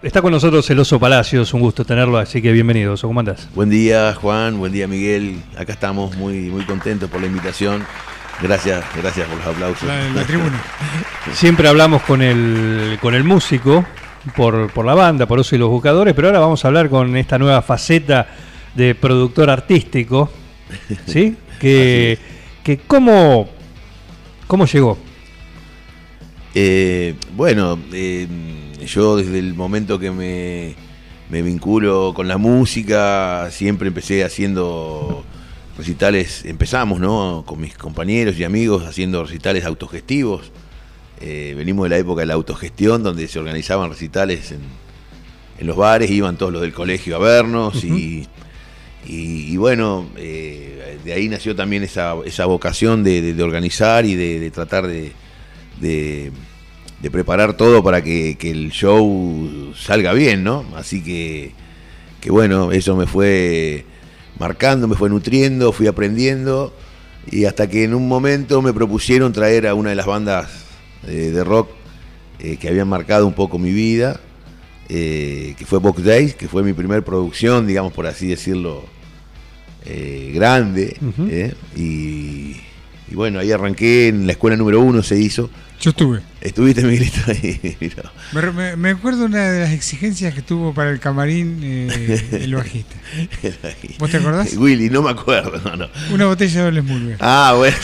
Está con nosotros el Oso Palacios, un gusto tenerlo, así que bienvenido, Oso, ¿cómo andás? Buen día, Juan, buen día, Miguel. Acá estamos muy, muy contentos por la invitación. Gracias, gracias por los aplausos. La, la tribuna. Siempre hablamos con el, con el músico por, por la banda, por Oso y los Buscadores, pero ahora vamos a hablar con esta nueva faceta de productor artístico, ¿sí? Que, que cómo, cómo llegó. Eh, bueno, eh, yo desde el momento que me, me vinculo con la música, siempre empecé haciendo recitales, empezamos, ¿no? Con mis compañeros y amigos haciendo recitales autogestivos. Eh, venimos de la época de la autogestión, donde se organizaban recitales en, en los bares, iban todos los del colegio a vernos y, y, y bueno, eh, de ahí nació también esa, esa vocación de, de- de organizar y de, de tratar de, de- preparar todo para que, que el show salga bien, ¿no? Así que, que bueno, eso me fue marcando, me fue nutriendo, fui aprendiendo y hasta que en un momento me propusieron traer a una de las bandas eh, de rock eh, que habían marcado un poco mi vida, eh, que fue Box Days, que fue mi primer producción, digamos por así decirlo, grande. Y, y bueno, ahí arranqué en la escuela número uno, se hizo. Yo estuve. Estuviste, Miguelito, ahí. mirá. Me, me- me acuerdo una de las exigencias que tuvo para el camarín eh, el bajista. ¿Vos te acordás? Willy, no me acuerdo, no, no. Una botella de Doble. Ah, bueno,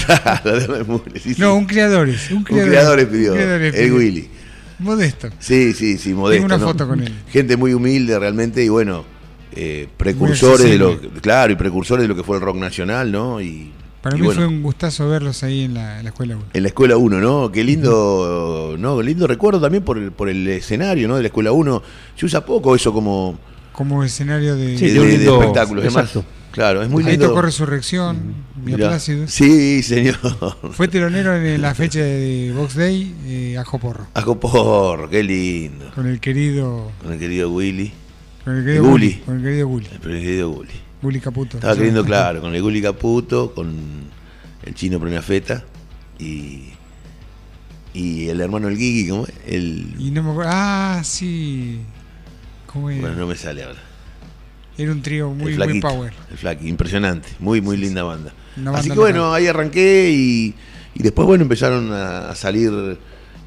de sí, sí. No, un Creadores. Un Creadores pidió, Un Creadores el pidió. Willy. Modesto. Sí, sí, sí, modesto. una ¿no? foto con él. Gente muy humilde realmente y bueno, eh, precursores de lo, claro, y precursores de lo que fue el rock nacional, ¿no? Y, Para y mí bueno, fue un gustazo verlos ahí en la, en la escuela 1. en la escuela 1, ¿no? Qué lindo, ¿no? Lindo recuerdo también por el, por el escenario, ¿no? De la escuela 1. Se usa poco eso como Como escenario de. Sí, de, espectáculos. Exacto. claro, es muy ahí lindo. tocó Resurrección, Mirá. Plácido. Sí, señor. Fue telonero en la fecha de Box Day, eh, Ajo Porro. Ajo porro, qué lindo. Con el querido. Con el querido Willy. Con el querido. Gulli. Con el querido Gulli. El querido Willy. Gulli Caputo. Estaba queriendo, claro, con el Gulli Caputo, con el chino Feta y, y el hermano el Gigi, ¿cómo es? El, Y no me acuerdo. Ah, sí. ¿Cómo era? bueno, no me sale ahora. Era un trío muy, muy power. El flaqui, impresionante, muy, muy linda banda. Así que bueno, ahí arranqué y, y después, bueno, empezaron a, a salir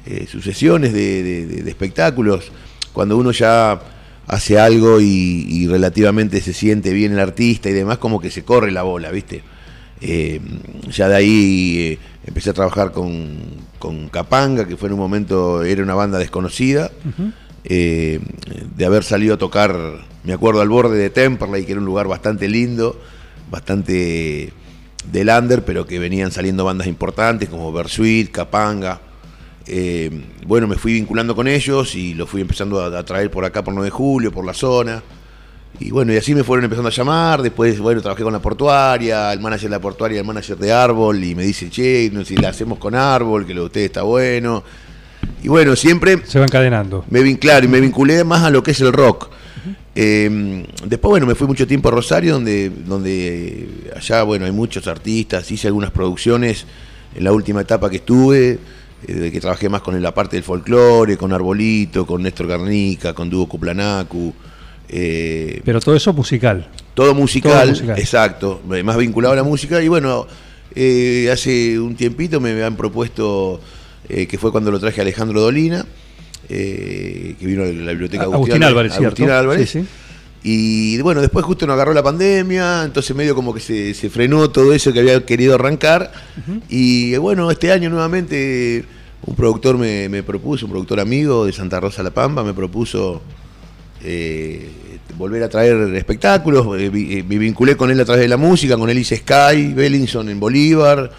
eh, sucesiones de, de- de- de espectáculos. Cuando uno ya hace algo y, y relativamente se siente bien el artista y demás, como que se corre la bola, ¿viste? Eh, ya de ahí eh, empecé a trabajar con, con Capanga, que fue en un momento, era una banda desconocida. Eh, de haber salido a tocar, me acuerdo, al borde de Temperley, que era un lugar bastante lindo, bastante del under, pero que venían saliendo bandas importantes como Bersuit, Capanga. Eh, bueno, me fui vinculando con ellos y los fui empezando a, a traer por acá por 9 de julio, por la zona. Y bueno, y así me fueron empezando a llamar. Después, bueno, trabajé con la portuaria, el manager de la portuaria, el manager de Árbol, y me dice, che, no si la hacemos con Árbol, que lo de ustedes está bueno. Y bueno, siempre Se va encadenando. me vin, claro, y me vinculé más a lo que es el rock. Eh, después, bueno, me fui mucho tiempo a Rosario, donde, donde eh, allá, bueno, hay muchos artistas, hice algunas producciones en la última etapa que estuve, de que trabajé más con la parte del folclore, con Arbolito, con Néstor Garnica, con Dúo Cuplanacu, eh, Pero todo eso musical. todo musical, Todo musical. exacto, eh, más vinculado a la música. Y bueno, eh, hace un tiempito me han propuesto, eh, que fue cuando lo traje a Alejandro Dolina, eh, que vino a la biblioteca Agustín Álvarez, ¿cierto? Agustín Álvarez. Sí, sí. Y bueno, después justo nos agarró la pandemia, entonces medio como que se, se frenó todo eso que había querido arrancar. Y eh, bueno, este año nuevamente un productor me, me propuso, un productor amigo de Santa Rosa La Pampa, me propuso eh, volver a traer espectáculos. eh, vi- eh, me vinculé con él a través de la música, con él hice Sky, Bellinson en Bolívar.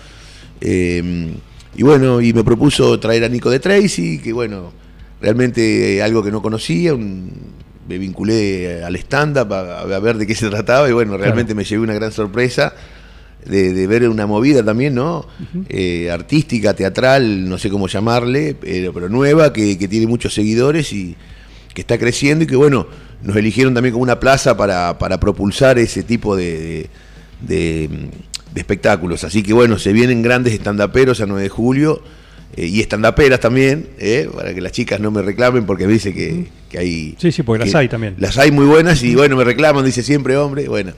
y bueno, y me propuso traer a Nico de Tracy, que bueno, realmente algo que no conocía, un- me vinculé al stand-up a, a ver de qué se trataba y bueno, realmente me llevé una gran sorpresa de, de ver una movida también, ¿no? Eh, artística, teatral, no sé cómo llamarle, pero, pero nueva, que, que tiene muchos seguidores y que está creciendo y que bueno, nos eligieron también como una plaza para, para propulsar ese tipo de, de- espectáculos. Así que bueno, se vienen grandes estandaperos a 9 de julio eh, y estandaperas también, eh, para que las chicas no me reclamen porque me dice que, que hay... Sí, sí, porque las hay también. Las hay muy buenas y bueno, me reclaman, dice siempre hombre. Bueno,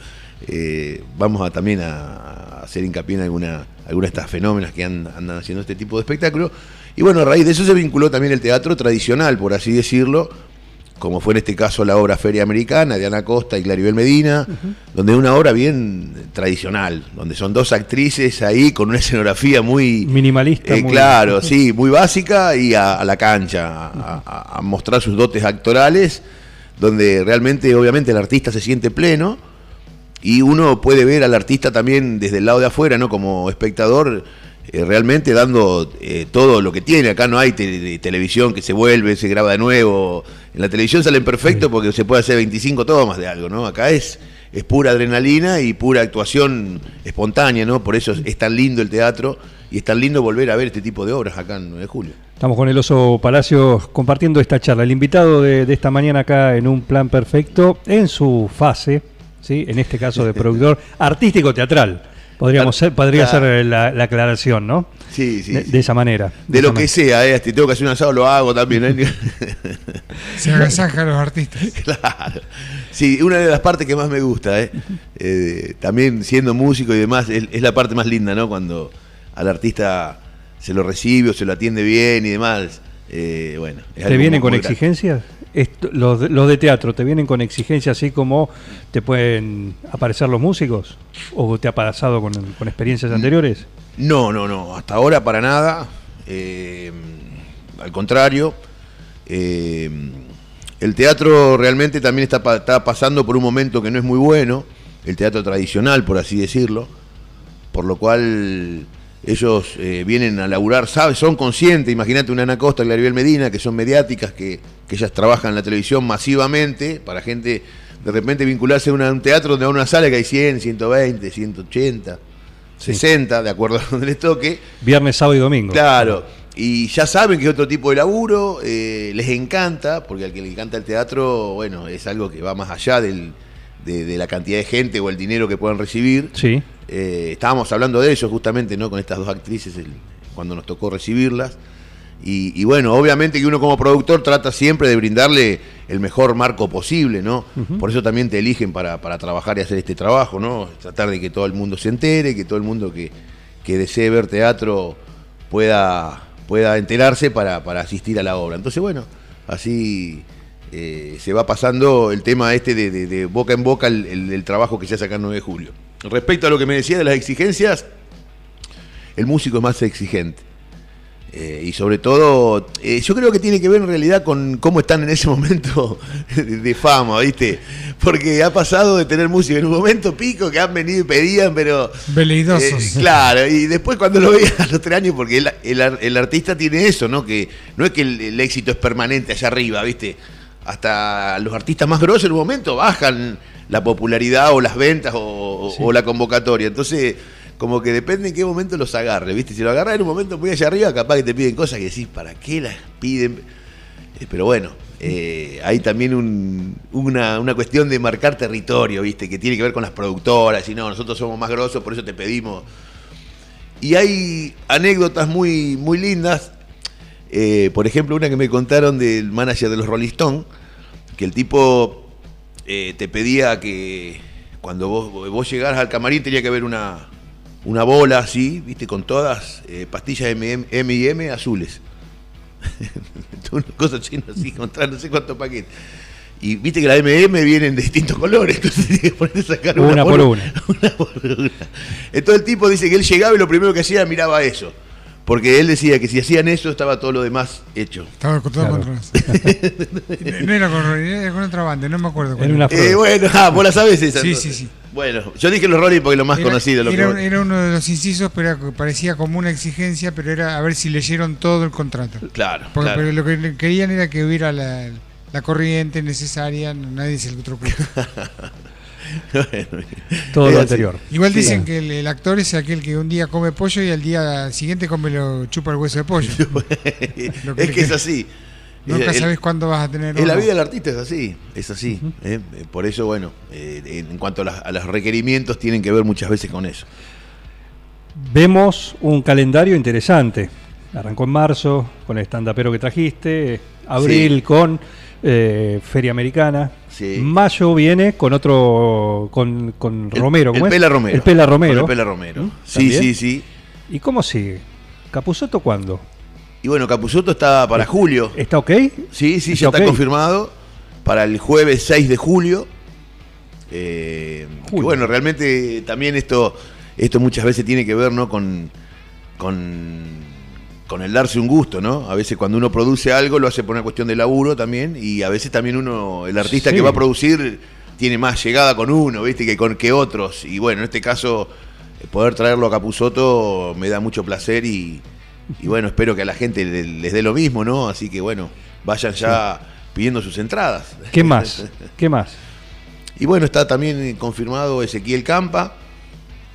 eh, vamos a también a, hacer hincapié en alguna, alguna de estas fenómenas que an- andan haciendo este tipo de espectáculo. Y bueno, a raíz de eso se vinculó también el teatro tradicional, por así decirlo, como fue en este caso la obra Feria Americana de Ana Costa y Claribel Medina, donde es una obra bien tradicional, donde son dos actrices ahí con una escenografía muy... Minimalista. Eh, muy- claro, sí, muy básica y a, a la cancha, a mostrar sus dotes actorales, donde realmente, obviamente, el artista se siente pleno y uno puede ver al artista también desde el lado de afuera, ¿no? Como espectador, eh, realmente dando eh, todo lo que tiene. Acá no hay te- televisión que se vuelve, se graba de nuevo. En la televisión salen perfecto porque se puede hacer 25 tomas de algo, ¿no? Acá es, es pura adrenalina y pura actuación espontánea, ¿no? Por eso es, tan lindo el teatro y es tan lindo volver a ver este tipo de obras acá en 9 de julio. Estamos con el Oso Palacios compartiendo esta charla. El invitado de esta mañana acá en un plan perfecto, en su fase, ¿sí? en este caso de productor artístico-teatral. Podríamos ser, podría Claro. ser la, la aclaración, ¿no? Sí, sí. de, sí. de esa manera. De lo que manera. sea, ¿eh? Si tengo que hacer un asado, lo hago también. ¿eh? Se agasaja a los artistas. Claro. Sí, una de las partes que más me gusta, ¿eh? Eh, también siendo músico y demás, es, es la parte más linda, ¿no? Cuando al artista se lo recibe o se lo atiende bien y demás. Eh, bueno, es ¿Te muy con grande. exigencias? Esto- los, de, los de teatro, ¿te vienen con exigencias así como te pueden aparecer los músicos? ¿O te ha pasado con, con experiencias anteriores? No, no, no, hasta ahora para nada. Eh, al contrario, eh, el teatro realmente también está, está pasando por un momento que no es muy bueno, el teatro tradicional, por así decirlo, por lo cual ellos eh, vienen a laburar, ¿sabes? Son conscientes, imagínate una Ana Costa, Claribel Medina, que son mediáticas, que, que ellas trabajan en la televisión masivamente, para gente de repente vincularse a una- un teatro donde a una sala que hay 100, 120, 180, 60, de acuerdo a donde les toque. Viernes, sábado y domingo. Claro, y ya saben que es otro tipo de laburo, eh, les encanta, porque al que le encanta el teatro, bueno, es algo que va más allá del- de, de la cantidad de gente o el dinero que puedan recibir. Sí. Eh, estábamos hablando de eso justamente, ¿no? Con estas dos actrices el- cuando nos tocó recibirlas. Y, y bueno, obviamente que uno como productor trata siempre de brindarle el mejor marco posible, ¿no? Por eso también te eligen para, para trabajar y hacer este trabajo, ¿no? Tratar de que todo el mundo se entere, que todo el mundo que, que desee ver teatro pueda, pueda enterarse para, para asistir a la obra. Entonces, bueno, así eh, se va pasando el tema este de, de- de boca en boca el, el- el trabajo que se hace acá en 9 de julio. Respecto a lo que me decía de las exigencias, el músico es más exigente. Eh, y sobre todo, eh, yo creo que tiene que ver en realidad con cómo están en ese momento de, de fama, ¿viste? Porque ha pasado de tener música en un momento pico que han venido y pedían, pero. Veleidosos. Eh, claro, y después cuando lo veían a los tres años, porque el, el el artista tiene eso, ¿no? Que no es que el, el éxito es permanente allá arriba, ¿viste? Hasta los artistas más grosos en un momento bajan la popularidad o las ventas o, o la convocatoria. Entonces, como que depende en qué momento los agarre, ¿viste? Si lo agarras en un momento muy allá arriba, capaz que te piden cosas que decís, ¿para qué las piden? Eh, Pero bueno, eh, hay también un- una, una cuestión de marcar territorio, ¿viste? Que tiene que ver con las productoras, y no, nosotros somos más grosos, por eso te pedimos. Y hay anécdotas muy, muy lindas. Eh, por ejemplo, una que me contaron del manager de los Rolling Stones, que el tipo eh, te pedía que cuando vos, vos llegaras al camarín tenía que haber una, una bola así, viste, con todas eh, pastillas M, M y M azules. una cosa así, no sé, encontrar no sé cuántos paquetes. Y viste que las MM vienen de distintos colores, entonces tienes que poner a sacar una, Una por una. una por una. Entonces el tipo dice que él llegaba y lo primero que hacía era miraba eso. Porque él decía que si hacían eso estaba todo lo demás hecho. Estaba con todo Claro. controlado. no era con Rolling, era con otra banda, no me acuerdo cuál En era. una Eh, bueno, ah, vos la sabes esa. Sí, entonces. sí, sí. Bueno, yo dije los Rolling porque es lo más Era- conocido. Lo era, que- era uno de los incisos, pero era- parecía como una exigencia, pero era a ver si leyeron todo el contrato. Claro, Porque claro. pero lo que querían era que hubiera la, la corriente necesaria, nadie se electrocuta. Bueno, Todo es lo así. anterior. Igual Sí. dicen que el, el actor es aquel que un día come pollo y al día siguiente come lo chupa el hueso de pollo. Lo que es que es así. Nunca el- sabes cuándo vas a tener. En la vida del artista es así, es así. ¿eh? Eh, Por eso, bueno, eh, en cuanto a, las- a los requerimientos, tienen que ver muchas veces con eso. Vemos un calendario interesante. Arrancó en marzo con el stand-upero que trajiste, abril Sí. con eh, Feria Americana, Sí. mayo viene con otro, con, con El- Romero, ¿cómo el es? Pela Romero. El Pela Romero. Con el Pela Romero. ¿Mm? Sí, ¿También? sí, sí. ¿Y cómo sigue? ¿Capuzoto cuándo? Y bueno, Capuzotto está para julio. ¿Está ok? Sí, sí, está ya está confirmado para el jueves 6 de julio. Eh, Julio. bueno, realmente también esto, esto muchas veces tiene que ver ¿no? con, con, con el darse un gusto, ¿no? A veces cuando uno produce algo lo hace por una cuestión de laburo también y a veces también uno, el artista Sí. que va a producir tiene más llegada con uno, ¿viste? Que con que otros. Y bueno, en este caso, eh, poder traerlo a Capuzoto me da mucho placer y, y bueno, espero que a la gente le- les dé lo mismo, ¿no? Así que bueno, vayan ya pidiendo sus entradas. ¿Qué más? ¿Qué más? Y bueno, está también confirmado Ezequiel Campa,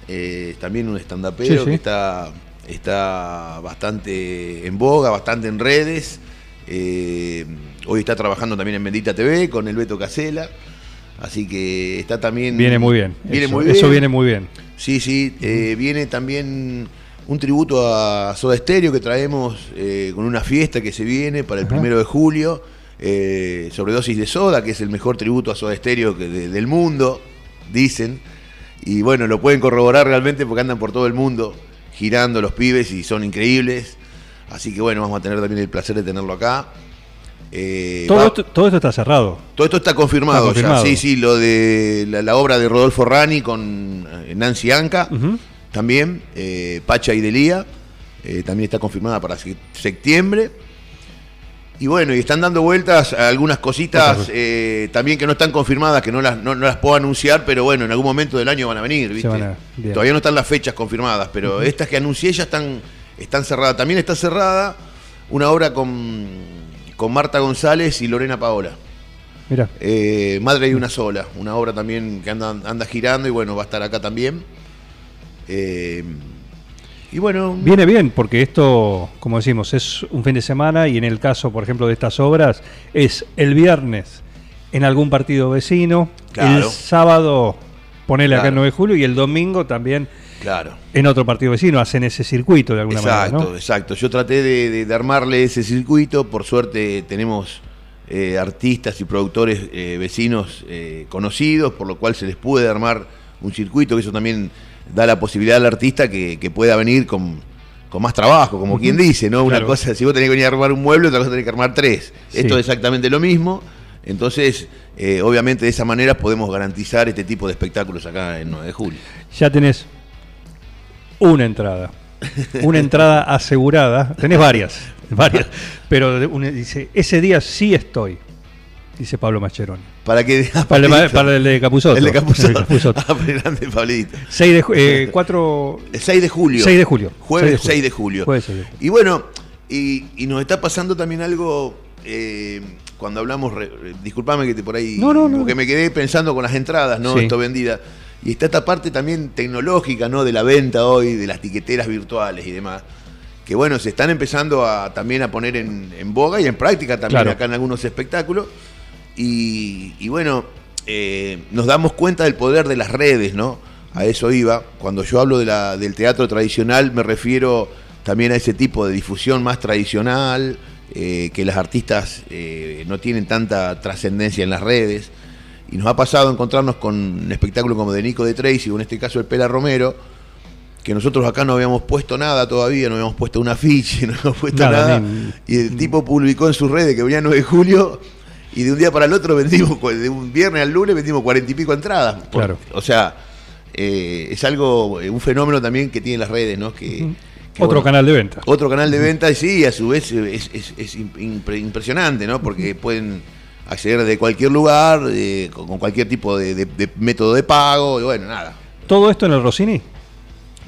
eh, también un estandapero sí. que está, está bastante en boga, bastante en redes. Eh, hoy está trabajando también en Bendita TV con el Beto Casela. Así que está también. Viene muy bien. Viene eso, muy bien. eso viene muy bien. Sí, sí, eh, viene también un tributo a Soda Stereo que traemos eh, con una fiesta que se viene para el primero de julio, sobredosis de soda, que es el mejor tributo a Soda Stereo que de- del mundo, dicen. Y bueno, lo pueden corroborar realmente porque andan por todo el mundo girando los pibes y son increíbles. Así que bueno, vamos a tener también el placer de tenerlo acá. Eh, Todo va- esto, todo esto está cerrado. todo esto está confirmado, Está confirmado. ya. Sí, sí, lo de la, la obra de Rodolfo Rani con eh, Nancy Anca, también, eh, Pacha y Delía, eh, también está confirmada para se- septiembre. Y bueno, y están dando vueltas a algunas cositas eh, también que no están confirmadas, que no las, no, no las puedo anunciar, pero bueno, en algún momento del año van a venir, ¿viste? van a- bien. Todavía no están las fechas confirmadas, pero estas que anuncié ya están, están cerradas. También está cerrada una obra con, con Marta González y Lorena Paola. Mira, Eh, Madre y una sola, una obra también que anda, anda girando y bueno, va a estar acá también. Eh, y bueno, viene bien porque esto, como decimos, es un fin de semana y en el caso, por ejemplo, de estas obras, es el viernes en algún partido vecino, Claro. el sábado ponele acá el 9 de julio y el domingo también claro. en otro partido vecino, hacen ese circuito de alguna Exacto, manera, ¿no? exacto. Yo traté de, de- de armarle ese circuito. Por suerte tenemos eh, artistas y productores eh, vecinos eh, conocidos, por lo cual se les puede armar un circuito, que eso también da la posibilidad al artista que, que pueda venir con, con más trabajo, como quien dice, ¿no? Una Claro. cosa, si vos tenés que venir a armar un mueble, otra cosa tenés que armar tres. Sí. Esto es exactamente lo mismo. Entonces, eh, obviamente de esa manera podemos garantizar este tipo de espectáculos acá en 9 de julio. Ya tenés una entrada. Una entrada asegurada. Tenés varias, varias. Pero dice, ese día sí estoy, dice Pablo Mascheroni. Para que Para el, para el de Capuzotto. El de Capuzotto. El de Capuzotto. Ah, pero grande, Pablito. 6 de, ju- eh, cuatro- El 6 de julio. 6 de julio. Jueves 6 de julio. Jueves 6 de julio. Y bueno, y, y nos está pasando también algo eh, cuando hablamos, re- re- disculpame que te por ahí, No, no, no. porque me quedé pensando con las entradas, ¿no? Sí. Esto vendida. Y está esta parte también tecnológica, ¿no? De la venta hoy, de las tiqueteras virtuales y demás. Que bueno, se están empezando a, también a poner en, en boga y en práctica también Claro. acá en algunos espectáculos. Y, y bueno, eh, nos damos cuenta del poder de las redes, ¿no? A eso iba. Cuando yo hablo de la, del teatro tradicional, me refiero también a ese tipo de difusión más tradicional, eh, que las artistas eh, no tienen tanta trascendencia en las redes. Y nos ha pasado encontrarnos con un espectáculo como de Nico de Tracy, o en este caso el Pela Romero, que nosotros acá no habíamos puesto nada todavía, no habíamos puesto un afiche, no habíamos puesto Nada, nada. ni- y el tipo publicó en sus redes que venía 9 de julio y de un día para el otro vendimos, de un viernes al lunes vendimos cuarenta y pico entradas. Por- Claro. O sea, eh, es algo, eh, un fenómeno también que tienen las redes, ¿no? Que, que, Otro bueno, canal de venta. Otro canal de venta, y sí, a su vez es, es- es impre- impresionante, ¿no? Porque pueden acceder de cualquier lugar, eh, con, con cualquier tipo de, de- de método de pago, y bueno, nada. ¿Todo esto en el Rossini?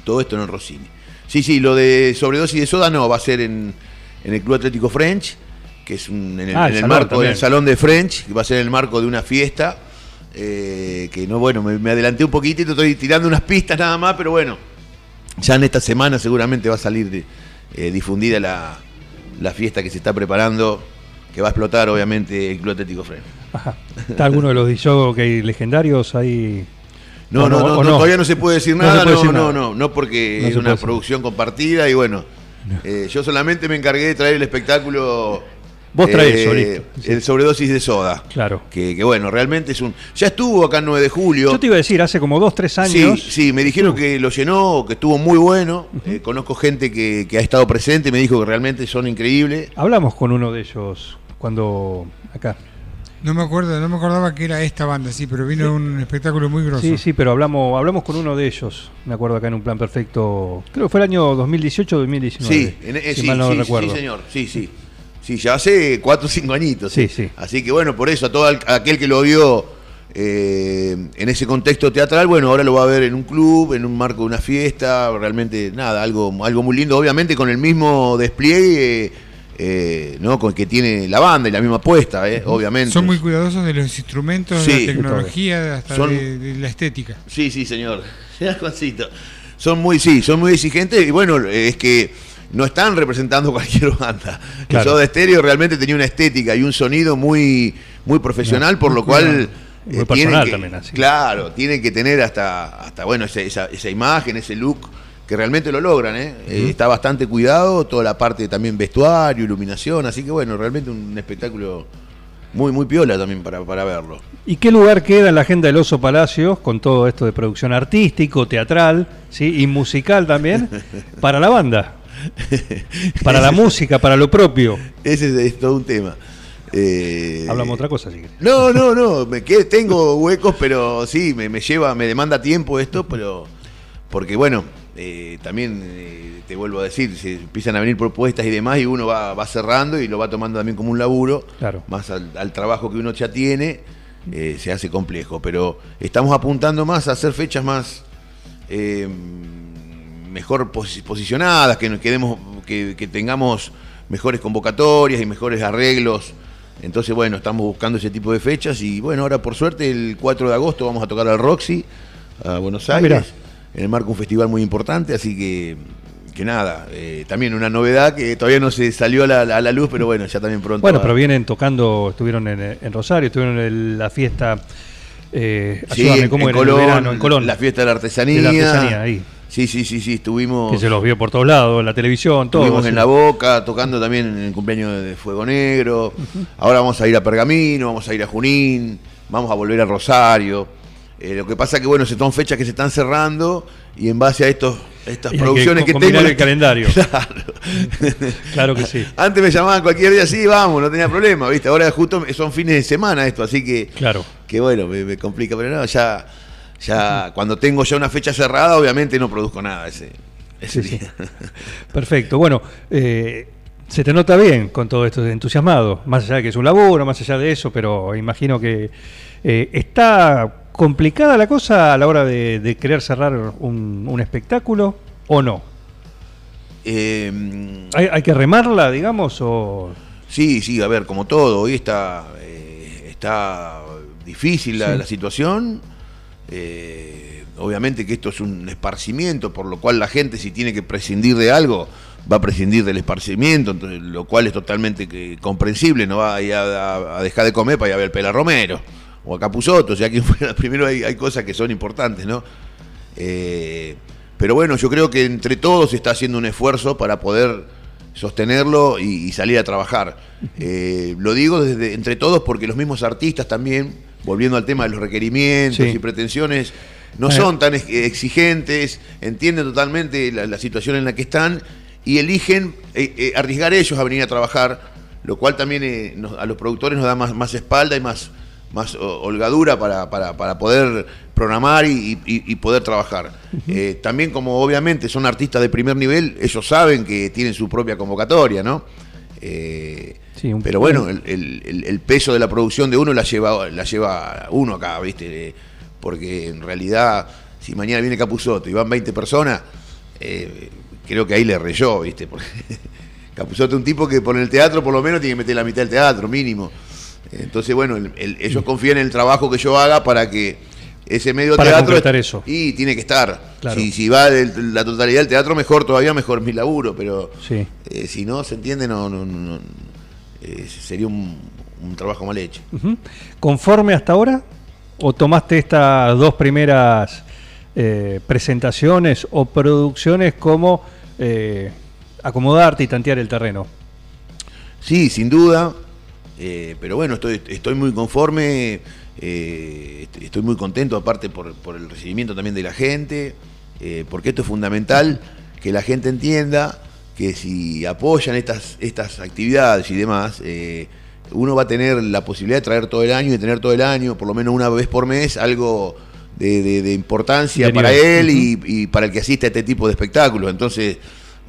Todo esto en el Rossini. Sí, sí, lo de sobredosis de soda no, va a ser en, en el Club Atlético French, que es un- en el, Ah, el en el salón marco también. del Salón de French, que va a ser en el marco de una fiesta. eh, que no, bueno, me, me adelanté un poquitito, estoy tirando unas pistas nada más, pero bueno, ya en esta semana seguramente va a salir eh, difundida la, la fiesta que se está preparando, que va a explotar obviamente el Club Atlético Fren. Ajá. ¿Está alguno de los DJs legendarios ahí? No, ¿O no, no- todavía no se puede decir nada, no, decir no, nada. no, no, porque es una producción compartida y bueno, eh, yo solamente me encargué de traer el espectáculo. Vos traés eh, sí. El sobredosis de soda. Claro. Que, que bueno, realmente es un. Ya estuvo acá el 9 de julio. Yo te iba a decir, hace como dos, tres Sí, años. sí, me dijeron que lo llenó, que estuvo muy bueno. Eh, conozco gente que, que ha estado presente y me dijo que realmente son increíbles. Hablamos con uno de ellos cuando acá. No me acuerdo, no me acordaba que era esta banda, sí, pero vino un espectáculo muy grosso. Sí, sí, pero hablamos, hablamos con uno de ellos. Me acuerdo acá en un plan perfecto. Creo que fue el año 2018 o 2019. Sí, en- eh, si sí, mal no sí, recuerdo. sí, señor. Sí, sí. Sí, ya hace 4 o 5 añitos. Sí, sí. Así que bueno, por eso a todo aquel que lo vio eh, en ese contexto teatral, bueno, ahora lo va a ver en un club, en un marco de una fiesta, realmente nada, algo, algo muy lindo, obviamente con el mismo despliegue eh, ¿no? con que tiene la banda y la misma apuesta, eh, obviamente. Son muy cuidadosos de los instrumentos, Sí. de la tecnología, hasta Son- de, de la estética. Sí, sí, señor. Juancito. Son muy, sí, son muy exigentes y bueno, es que no están representando cualquier banda. Claro. El Soda Stereo realmente tenía una estética y un sonido muy, muy profesional, por lo cual cuidado. Muy eh, personal que- también, así. Claro, tienen que tener hasta, hasta bueno, esa, esa, esa imagen, ese look que realmente lo logran, ¿eh? Eh, está bastante cuidado, toda la parte también vestuario, iluminación, así que bueno, realmente un espectáculo muy, muy piola también para, para verlo. ¿Y qué lugar queda en la agenda del Oso Palacios con todo esto de producción artístico, teatral ¿sí? y musical también para la banda? Para la música, para lo propio. Ese es, es todo un tema. Eh, Hablamos otra cosa, si. No, no, no, me quedé, tengo huecos, pero sí, me, me lleva, me demanda tiempo esto, pero porque bueno, eh, también eh, te vuelvo a decir, se empiezan a venir propuestas y demás y uno va, va cerrando y lo va tomando también como un laburo, Claro. más al, al trabajo que uno ya tiene, se hace complejo, pero estamos apuntando más a hacer fechas más mejor posi- posicionadas, que nos quedemos, que, que tengamos mejores convocatorias y mejores arreglos. Entonces, bueno, estamos buscando ese tipo de fechas y bueno, ahora por suerte el 4 de agosto vamos a tocar al Roxy, a Buenos Ah, Aires, en el marco de un festival muy importante, así que, que nada, eh, también una novedad que todavía no se salió a la, a la luz, pero bueno, ya también pronto. Bueno, va- pero vienen tocando, estuvieron en, en Rosario, estuvieron en la fiesta, eh, Sí, ayúdame, ¿cómo en era? El Colón, verano, en Colón, la fiesta de la artesanía. de la artesanía, ahí, Sí, sí, sí, sí, estuvimos... que se los vio por todos lados, en la televisión, todo. Estuvimos en la boca, tocando también en el cumpleaños de Fuego Negro. Ahora vamos a ir a Pergamino, vamos a ir a Junín, vamos a volver a Rosario. Eh, lo que pasa que bueno, se son fechas que se están cerrando y en base a estos estas Y que producciones que, co- tengo. el calendario. Claro. Claro que sí. Antes me llamaban cualquier día, sí, vamos, no tenía problema, ¿viste? Ahora justo son fines de semana esto, así que Claro. que bueno, me, me complica, pero no, ya, ya cuando tengo ya una fecha cerrada, obviamente no produzco nada ese, ese Sí, sí. día. Perfecto. Bueno, eh, se te nota bien con todo esto de entusiasmado, más allá de que es un laburo, más allá de eso, pero imagino que eh, está complicada la cosa a la hora de, de querer cerrar un, un espectáculo o no. Eh, ¿Hay, hay que remarla, digamos, o Sí, sí, a ver, como todo, hoy está, eh, está difícil la, Sí. la situación. Eh, obviamente que esto es un esparcimiento, por lo cual la gente si tiene que prescindir de algo, va a prescindir del esparcimiento, entonces, lo cual es totalmente que- comprensible, no va a, dejar de comer para ir a ver el Pela Romero o a Capuzoto, quien fuera, primero hay, hay cosas que son importantes, ¿no? Eh, pero bueno, yo creo que entre todos se está haciendo un esfuerzo para poder sostenerlo y, y salir a trabajar. Eh, lo digo desde entre todos porque los mismos artistas también, volviendo al tema de los requerimientos Sí. y pretensiones, no Eh. son tan ex- exigentes, entienden totalmente la, la situación en la que están y eligen eh, eh, arriesgar ellos a venir a trabajar, lo cual también eh, nos- a los productores nos da más, más espalda y más, holgadura para, para- para poder programar y, y- y poder trabajar. Eh, también como obviamente son artistas de primer nivel, ellos saben que tienen su propia convocatoria, ¿no? Eh, Sí, un- pero bueno, el, el- el- el peso de la producción de uno la lleva, la lleva uno acá, ¿viste? Porque en realidad, si mañana viene Capuzoto y van 20 personas, eh, creo que ahí le reyó, ¿viste? Porque Capuzoto es un tipo que por el teatro por lo menos tiene que meter la mitad del teatro, mínimo. Entonces, bueno, el- ellos confían en el trabajo que yo haga para que ese medio Para teatro... eso. Y tiene que estar. Claro. Si, si va de la totalidad del teatro, mejor, todavía mejor mi laburo, pero Sí. eh, si no, se entiende, no, no, no- no, eh, sería un, un trabajo mal hecho. ¿Conforme hasta ahora? ¿O tomaste estas dos primeras eh, presentaciones o producciones como acomodarte y tantear el terreno? Sí, sin duda. pero bueno, estoy, estoy muy conforme. Eh, est- estoy muy contento, aparte por, por el recibimiento también de la gente. eh, porque esto es fundamental que la gente entienda que si apoyan estas, estas actividades y demás, eh, uno va a tener la posibilidad de traer todo el año y tener todo el año, por lo menos una vez por mes, algo de, de- de importancia para él y, y para el que asiste a este tipo de espectáculos. Entonces,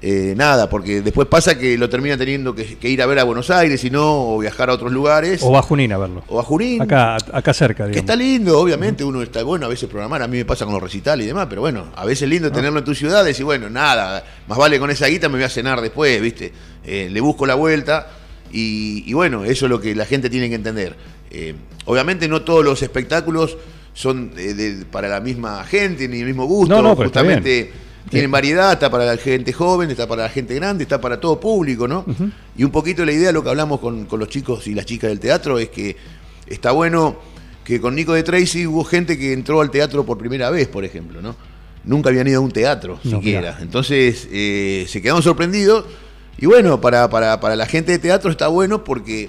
eh, nada, porque después pasa que lo termina teniendo que, que ir a ver a Buenos Aires, si no, o viajar a otros lugares, ¿O va a Junín a verlo? o a Junín. Acá, acá cerca, Que digamos. está lindo, obviamente, uno está bueno a veces programar, a mí me pasa con los recitales y demás, pero bueno, a veces es lindo tenerlo en tu ciudad y decir, bueno, nada, más vale con esa guita me voy a cenar después, ¿viste? Eh, le busco la vuelta y, y bueno, eso es lo que la gente tiene que entender. Eh, obviamente no todos los espectáculos son de- para la misma gente ni el mismo gusto, No, no, justamente tienen variedad, está para la gente joven, está para la gente grande, está para todo público, ¿no? Y un poquito la idea de lo que hablamos con, con los chicos y las chicas del teatro es que está bueno que con Nico de Tracy hubo gente que entró al teatro por primera vez, por ejemplo, ¿no? Nunca habían ido a un teatro No, siquiera. claro. Entonces eh, se quedaron sorprendidos. Y bueno, para, para, para la gente de teatro está bueno porque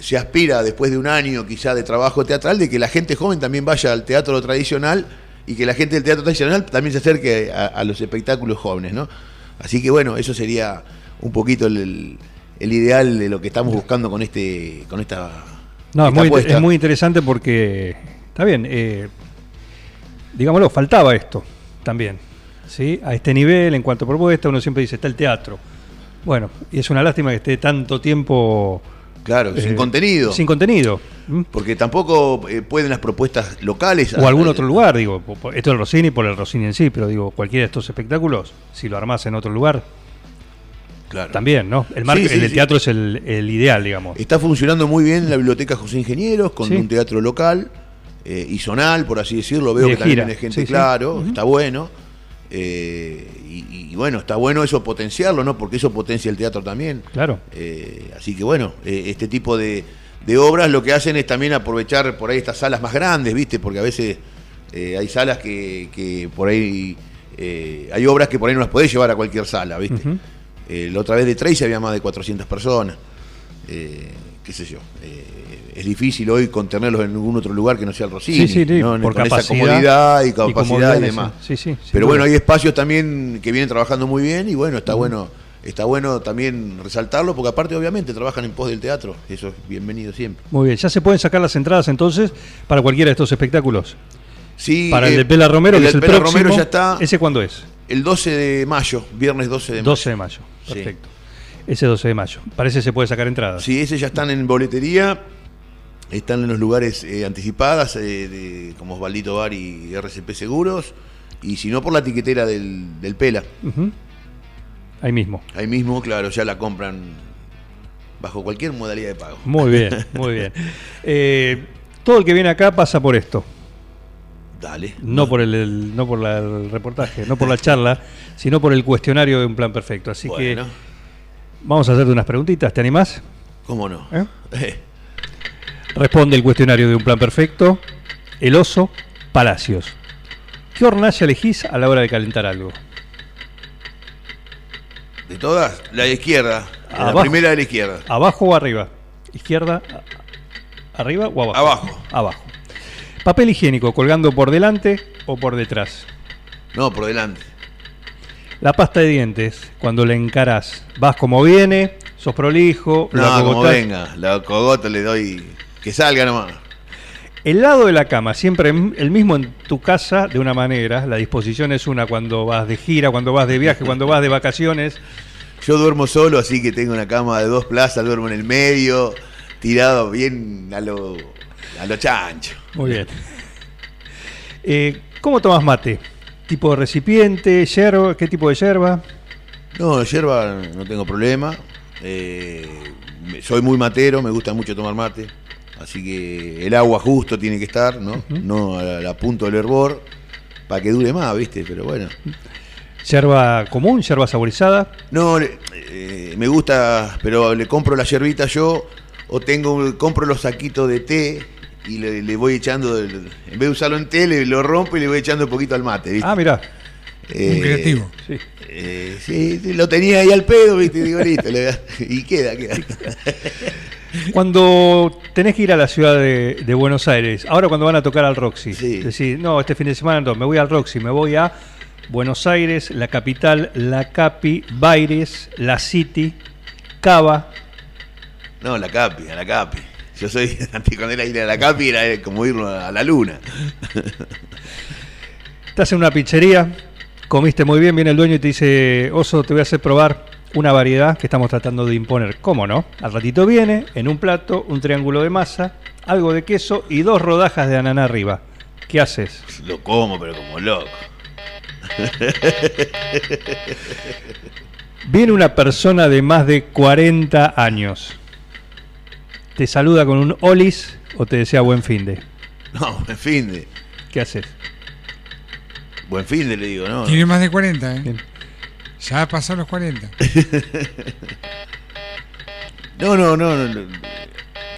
se aspira después de un año quizá de trabajo teatral de que la gente joven también vaya al teatro tradicional y que la gente del teatro tradicional también se acerque a, a los espectáculos jóvenes, ¿no? Así que bueno, eso sería un poquito el, ideal de lo que estamos buscando con este con esta No, es esta muy, apuesta. es muy interesante porque, está bien, eh, digámoslo, faltaba esto también. ¿sí? A este nivel, en cuanto a propuesta, uno siempre dice, está el teatro. Bueno, y es una lástima que esté tanto tiempo... Claro, eh, sin contenido. Sin contenido. ¿m? Porque tampoco eh, pueden las propuestas locales. O algún otro lugar, digo, esto es el Rossini por el Rossini en sí, pero digo, cualquiera de estos espectáculos, si lo armás en otro lugar, Claro. también, ¿no? El, marco, Sí, sí, el del sí. teatro es el, el ideal, digamos. Está funcionando muy bien la biblioteca José Ingenieros con un teatro local eh, y zonal, por así decirlo. Veo de que también tiene gente, claro, está bueno. Eh, y, y bueno, está bueno eso potenciarlo, ¿no? Porque eso potencia el teatro también. Claro. Eh, así que bueno, eh, este tipo de, de obras lo que hacen es también aprovechar por ahí estas salas más grandes, ¿viste? Porque a veces hay salas que, que por ahí. hay obras que por ahí no las podés llevar a cualquier sala, ¿viste? La otra vez de Tracy había más de 400 personas. Eh, qué sé yo. Eh, es difícil hoy contenerlos en ningún otro lugar que no sea el Rossini. Sí, sí, sí, ¿no? por con esa capacidad comodidad y y capacidad y, en demás. Sí, sí, Pero bueno, hay espacios también que vienen trabajando muy bien y bueno, está bueno. Está bueno también resaltarlo porque aparte obviamente trabajan en pos del teatro, eso es bienvenido siempre. Muy bien, ya se pueden sacar las entradas entonces para cualquiera de estos espectáculos. Sí, Para el eh, de Pela Romero, el que es del el Pela próximo. Romero ya está ¿Ese cuándo es? el 12 de mayo, viernes 12 de mayo. 12 de mayo. Sí. Perfecto. Ese 12 de mayo. Parece que se puede sacar entradas. Sí, ese ya están en boletería, están en los lugares eh, anticipadas, eh, de, como Osvaldito Bar y RCP Seguros, y si no por la etiquetera del, del Pela. Ahí mismo. Ahí mismo, claro, ya la compran bajo cualquier modalidad de pago. Muy bien, muy bien. Eh, todo el que viene acá pasa por esto. Dale. No por el, el- no por la- el reportaje, no por la charla, sino por el cuestionario de un plan perfecto. Así Bueno, que vamos a hacerte unas preguntitas. ¿Te animás? ¿cómo no? ¿Eh? Responde el cuestionario de un plan perfecto. El oso Palacios. ¿Qué hornalla elegís a la hora de calentar algo? De todas, la de izquierda. La primera de la izquierda. ¿Abajo o arriba? ¿Izquierda? ¿Arriba o abajo? Abajo. Abajo. ¿Papel higiénico colgando por delante o por detrás? No, por delante. La pasta de dientes, cuando la encarás, ¿vas como viene? ¿Sos prolijo? No, la como venga. La cogoto le doy. Que salga nomás. El lado de la cama, siempre em- el mismo en tu casa de una manera. La disposición es una cuando vas de gira, cuando vas de viaje, cuando vas de vacaciones. Yo duermo solo, así que tengo una cama de dos plazas, duermo en el medio, tirado bien a lo, a lo chancho. Muy bien. Eh, ¿Cómo tomas mate? ¿Tipo de recipiente? ¿Yerba? ¿Qué tipo de yerba? No, yerba no tengo problema. Eh, soy muy matero, me gusta mucho tomar mate. Así que el agua justo tiene que estar, ¿no? No a la punto del hervor, para que dure más, ¿viste? Pero bueno. Yerba común, yerba saborizada. No, le- eh, me gusta, pero le compro la yerbita yo, o tengo compro los saquitos de té y le, le voy echando, en vez de usarlo en té, le, lo rompo y le voy echando un poquito al mate, ¿viste? Ah, mirá. Eh, Un creativo. Sí. eh, sí, sí, lo tenía ahí al pedo, ¿viste? Digo, listo, le- y queda, queda. Cuando tenés que ir a la ciudad de, de Buenos Aires, ahora cuando van a tocar al Roxy, Sí. decís, no, este fin de semana no, me voy al Roxy, me voy a Buenos Aires, la capital, la Capi, Baires, la City, Cava. No, la capi, a la capi. Yo soy, antes cuando era ir a la capi era como ir a la luna. Estás en una pizzería, comiste muy bien, viene el dueño y te dice, Oso, te voy a hacer probar una variedad que estamos tratando de imponer. ¿Cómo no? Al ratito viene, en un plato, un triángulo de masa, algo de queso y dos rodajas de ananá arriba. ¿Qué haces? Lo como, pero como loco. Viene una persona de más de 40 años. Te saluda con un olis o te desea buen fin de. No, buen fin de. ¿Qué haces? Buen fin de, le digo, ¿no? Tiene más de 40, ¿eh? Bien. Ya pasó los 40. No, no, no. no, no.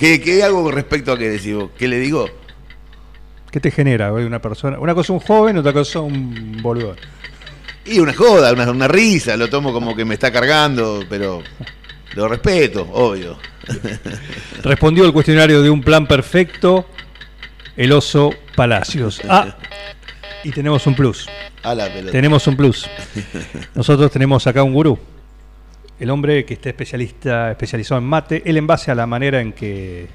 ¿Qué, ¿Qué hago con respecto a qué decís vos? ¿Qué le digo? ¿Qué te genera hoy una persona? Una cosa un joven, otra cosa un boludo. Y una joda, una, una risa, lo tomo como que me está cargando, pero lo respeto, obvio. Respondió el cuestionario de un plan perfecto el oso Palacios. Ah, y tenemos un plus. A la pelota. Tenemos un plus. Nosotros tenemos acá un gurú. El hombre que está especialista, especializado en mate, él en base a la manera en que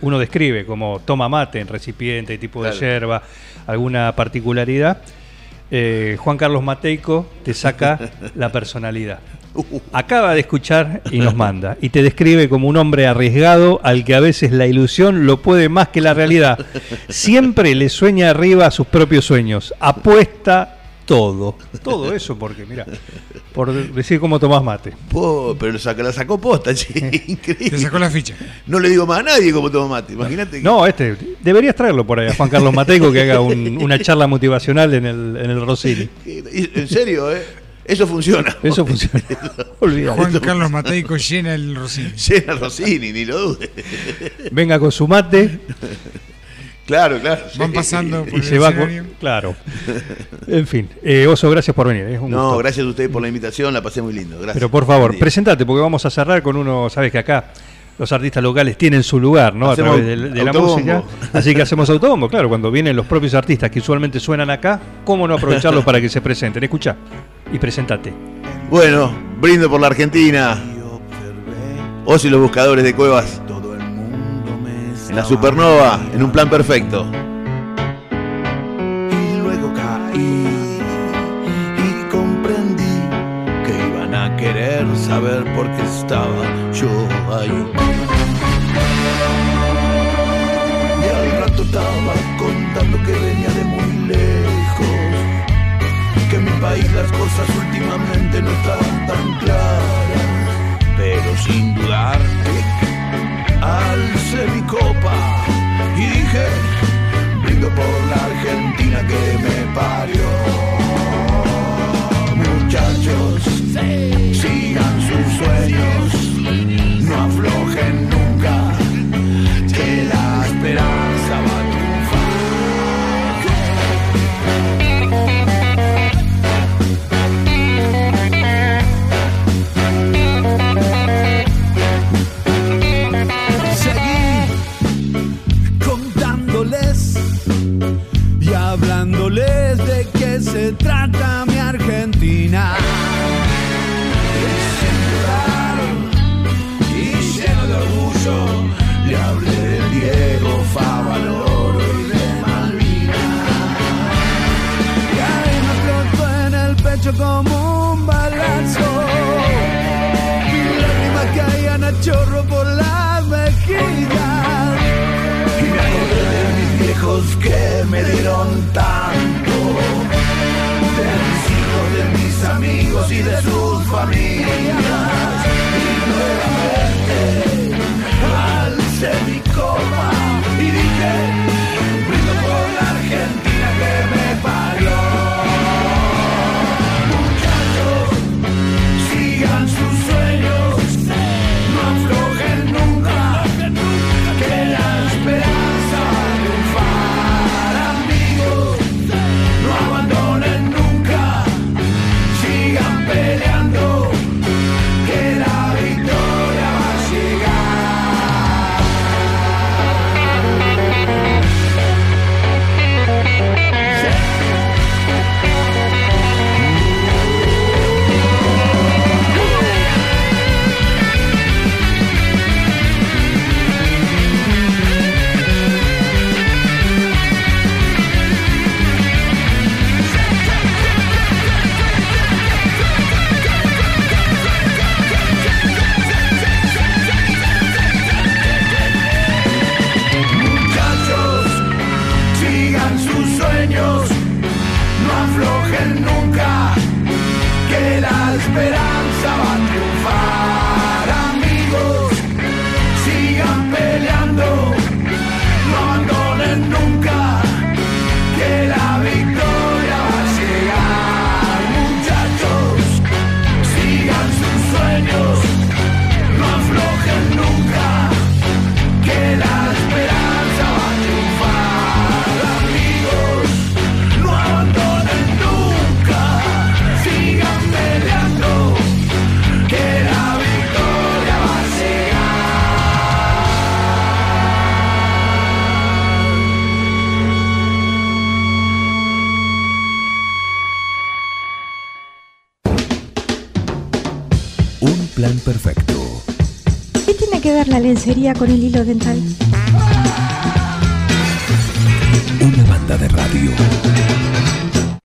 uno describe, como toma mate en recipiente, tipo de Claro. yerba, alguna particularidad, eh, Juan Carlos Mateico te saca la personalidad. Acaba de escuchar y nos manda. Y te describe como un hombre arriesgado al que a veces la ilusión lo puede más que la realidad. Siempre le sueña arriba a sus propios sueños. Apuesta todo. Todo eso porque, mira, por decir cómo tomás mate. Po, pero lo saca- la sacó posta, che. Increíble. Te sacó la ficha. No le digo más a nadie cómo tomo mate. Imagínate que. No, este, deberías traerlo por ahí a Juan Carlos Mateico que haga un- una charla motivacional en el, en el Rossini. En serio, ¿eh? Eso funciona. Eso funciona. Olvídate. Juan Carlos Mateico llena el Rocín. Llena Rossini, ni lo dude. Venga con su mate Claro, claro. Van sí. pasando por y el se va con. Claro. En fin, eh, Oso, gracias por venir. Es un No, gusto. gracias a ustedes por la invitación, la pasé muy lindo. Gracias. Pero por favor, presentate, porque vamos a cerrar con uno, sabes que acá los artistas locales tienen su lugar, ¿no? Hacemos a través de, de la música. Así que hacemos autobombo, claro, cuando vienen los propios artistas que usualmente suenan acá, ¿cómo no aprovecharlos para que se presenten? Escucha y presentate. Bueno, brindo por la Argentina. Os y los buscadores de cuevas. En la supernova, en un plan perfecto. Y luego caí y comprendí que iban a querer saber por país las cosas últimamente no estaban tan claras, pero sin dudar alcé mi copa y dije brindo por la Argentina que me parió. Muchachos, sigan sus sueños, aflojen nunca, que la esperanza va a triunfar. también con el hilo dental.